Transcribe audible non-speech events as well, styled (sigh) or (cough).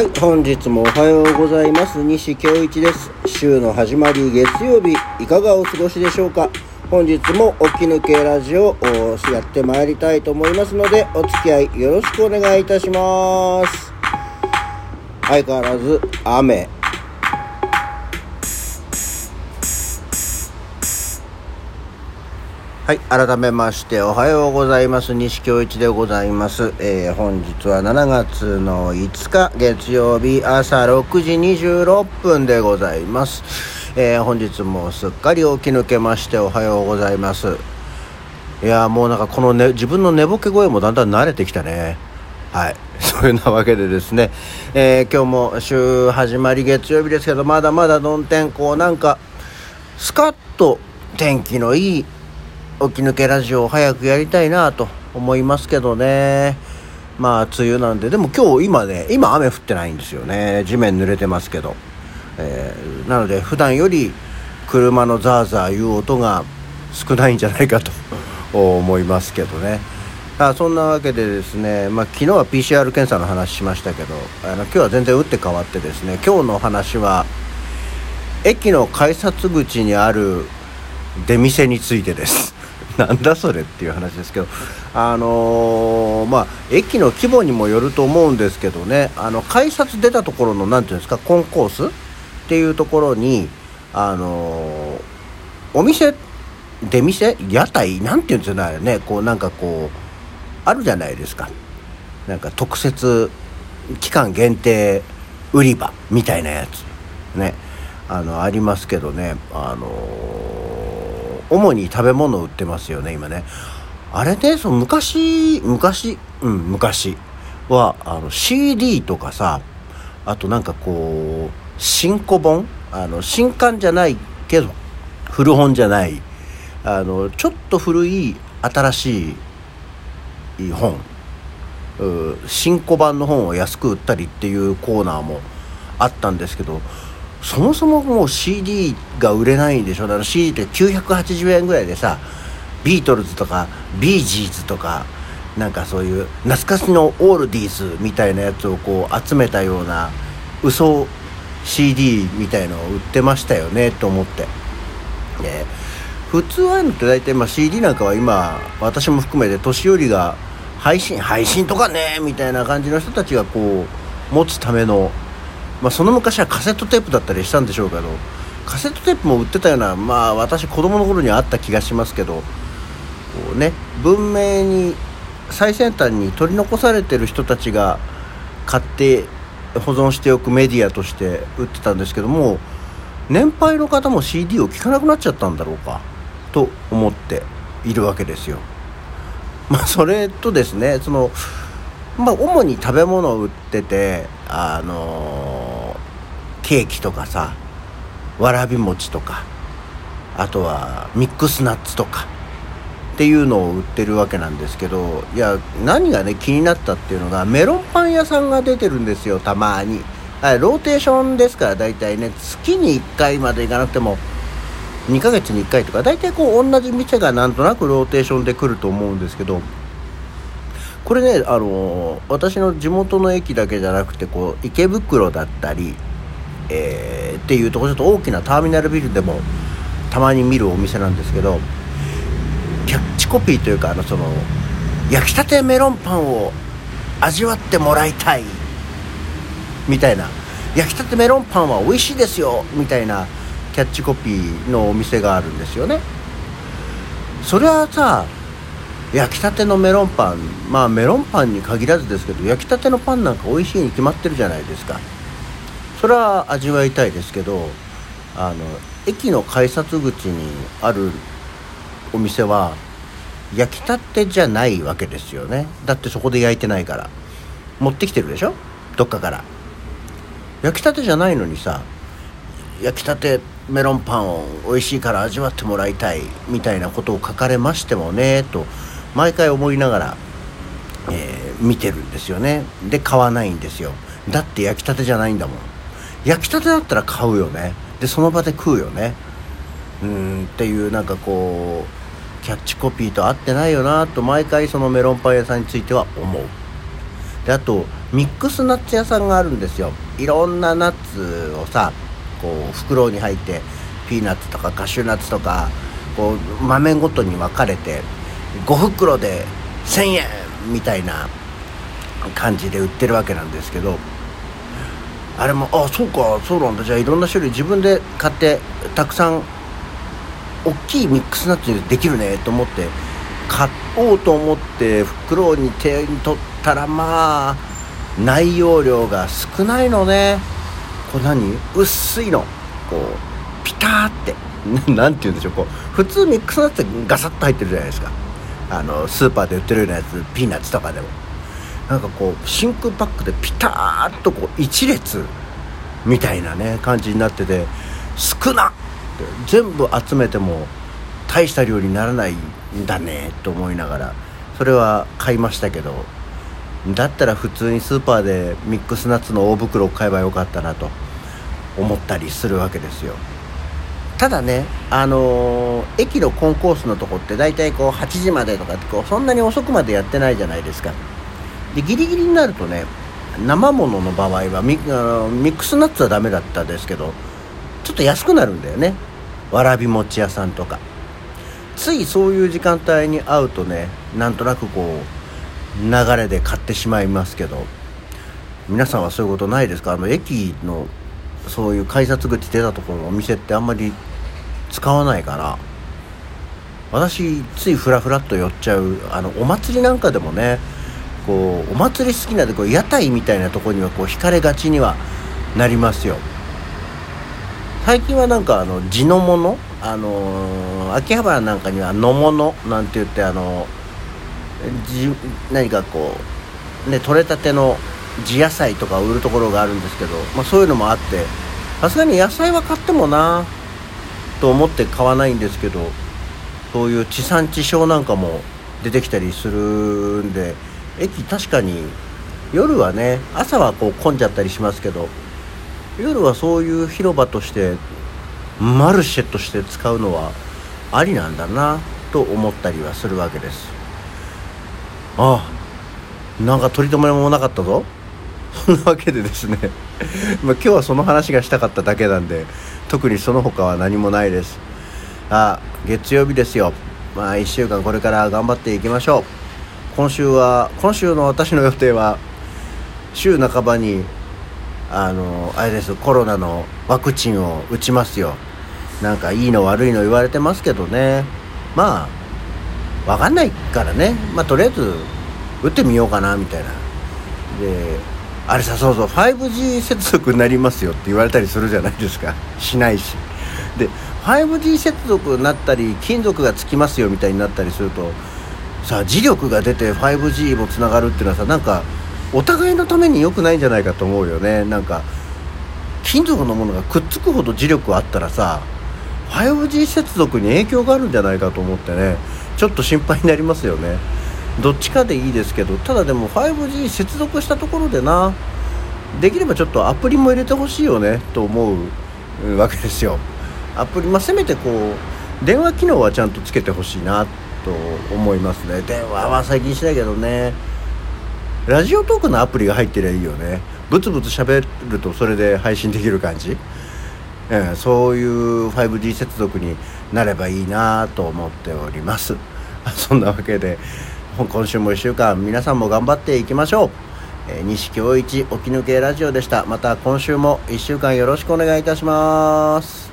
はい、本日もおはようございます。西京一です。週の始まり月曜日、いかがお過ごしでしょうか？本日も起き抜けラジオをやってまいりたいと思いますので、お付き合いよろしくお願いいたします。相変わらず雨。はい、改めましておはようございます。西京一でございます。えー本日は7月の5日月曜日朝6時26分でございます。えー本日もすっかり起き抜けましておはようございます。いやーもうなんかこの、ね、自分の寝ぼけ声もだんだん慣れてきたね。はい。(laughs) そういうなわけでですね、えー今日も週始まり月曜日ですけど、まだまだどん天候なんか、スカッと天気のいい起き抜けラジオを早くやりたいなと思いますけどね。まあ、梅雨なんで。でも今日今ね、今雨降ってないんですよね。地面濡れてますけど。えーなので普段より車のザーザーいう音が少ないんじゃないかと (laughs) 思いますけどね。あそんなわけでですね、まあ、昨日は PCR 検査の話しましたけどあの今日は全然打って変わってですね今日の話は駅の改札口にある出店についてですなんだそれっていう話ですけどあのーまあ駅の規模にもよると思うんですけどねあの改札出たところの何ていうんですかコンコースっていうところにあのーお店出店屋台なんていうんですよねあれねこうなんかこうあるじゃないですか。なんか特設期間限定売り場みたいなやつねあのありますけどねあの主に食べ物売ってますよね今ね。あれねその昔昔うん昔はあの CD とかさあとなんかこう新古本？あの新刊じゃないけど古本じゃないあのちょっと古い新しい本。新古版の本を安く売ったりっていうコーナーもあったんですけどそもそももう CD が売れないんでしょ？だから CD って980円ぐらいでさビートルズとかビージーズとかなんかそういう懐かしのオールディーズみたいなやつをこう集めたような嘘 CD みたいのを売ってましたよねと思って。で普通ああいうのって大体まあ CD なんかは今私も含めて年寄りが配信配信とかねみたいな感じの人たちがこう持つためのまあその昔はカセットテープだったりしたんでしょうけどカセットテープも売ってたようなまあ私子供の頃にあった気がしますけどこうね文明に最先端に取り残されてる人たちが買って保存しておくメディアとして売ってたんですけども年配の方も CD を聴かなくなっちゃったんだろうかと思っているわけですよ。まあそれとですねそのまあ主に食べ物を売っててあのケーキとかさわらび餅とかあとはミックスナッツとかっていうのを売ってるわけなんですけどいや何がね気になったっていうのがメロンパン屋さんが出てるんですよたまに。はい、ローテーションですから大体ね月に1回まで行かなくても2ヶ月に1回とか大体こう同じ店がなんとなくローテーションで来ると思うんですけどこれねあの私の地元の駅だけじゃなくてこう池袋だったり、えーっていうとこちょっと大きなターミナルビルでもたまに見るお店なんですけどキャッチコピーというかあのその焼きたてメロンパンを味わってもらいたいみたいな。焼きたてメロンパンは美味しいですよみたいなキャッチコピーのお店があるんですよね。それはさ焼きたてのメロンパンまあメロンパンに限らずですけど焼きたてのパンなんか美味しいに決まってるじゃないですか。それは味わいたいですけどあの駅の改札口にあるお店は焼きたてじゃないわけですよね。だってそこで焼いてないから。持ってきてるでしょ？どっかから。焼きたてじゃないのにさ焼きたてメロンパンを美味しいから味わってもらいたいみたいなことを書かれましてもねと毎回思いながら、えー見てるんですよね。で買わないんですよ。だって焼きたてじゃないんだもん。焼きたてだったら買うよね。でその場で食うよね。うんっていうなんかこうキャッチコピーと合ってないよなと毎回そのメロンパン屋さんについては思う。であとミックスナッツ屋さんがあるんですよ。いろんなナッツをさこう袋に入ってピーナッツとかカシューナッツとかこう豆ごとに分かれて5袋で1000円みたいな感じで売ってるわけなんですけどあれもあそうかそうなんだ。じゃあいろんな種類自分で買ってたくさん大きいミックスナッツにできるねと思って買おうと思って袋に手に取ったらまあ内容量が少ないのね。これ何？薄いの。こうピターって。(laughs) 何て言うんでしょう。こう普通ミックスナッツガサッと入ってるじゃないですか。あのスーパーで売ってるようなやつピーナッツとかでも。なんかこう真空パックでピタッとこう一列みたいなね感じになってて少なって全部集めても大した量にならないんだねと思いながらそれは買いましたけどだったら普通にスーパーでミックスナッツの大袋を買えばよかったなと思ったりするわけですよ。ただねあのー、駅のコンコースのとこって大体こう8時までとかってこうそんなに遅くまでやってないじゃないですか。でギリギリになるとね生ものの場合はミあのミックスナッツはダメだったですけどちょっと安くなるんだよね。わらび餅屋さんとか。ついそういう時間帯に会うとねなんとなくこう流れで買ってしまいますけど皆さんはそういうことないですか？あの駅のそういう改札口出たところのお店ってあんまり使わないかな私ついフラフラっと寄っちゃうあのお祭りなんかでもねこうお祭り好きなんでこう屋台みたいなとこにはこう惹かれがちにはなりますよ。最近はなんかあの地のものあのー、秋葉原なんかには野物なんて言ってあのじ何かこうね取れたての地野菜とかを売るところがあるんですけど、まあ、そういうのもあってさすがに野菜は買ってもなと思って買わないんですけどそういう地産地消なんかも出てきたりするんで駅確かに夜はね朝はこう混んじゃったりしますけど夜はそういう広場としてマルシェとして使うのはありなんだなと思ったりはするわけです。ああなんか取り留めもなかったぞ。そんなわけでですね。(laughs) まあ今日はその話がしたかっただけなんで特にその他は何もないです。あ月曜日ですよ。まあ1週間これから頑張っていきましょう。今週は今週の私の予定は週半ばにあのあれですコロナのワクチンを打ちますよ。なんかいいの悪いの言われてますけどね。まあ分かんないからね。まあとりあえず打ってみようかなみたいな。であれさそうそう 5G 接続になりますよって言われたりするじゃないですか。しないし。で 5G 接続になったり金属がつきますよみたいになったりするとさあ磁力が出て 5G もつながるっていうのはさなんかお互いのために良くないんじゃないかと思うよね。なんか金属のものがくっつくほど磁力あったらさ 5G 接続に影響があるんじゃないかと思ってねちょっと心配になりますよね。どっちかでいいですけどただでも 5G 接続したところでなできればちょっとアプリも入れてほしいよねと思うわけですよ。アプリまあせめてこう電話機能はちゃんとつけてほしいなっと思いますね。電話は最近しないけどね。ラジオトークのアプリが入ってりゃいいよね。ブツブツ喋るとそれで配信できる感じ、えそういう 5G 接続になればいいなと思っております。(laughs) そんなわけで今週も1週間皆さんも頑張っていきましょう、えー、西京一沖抜けラジオでした。また今週も1週間よろしくお願いいたします。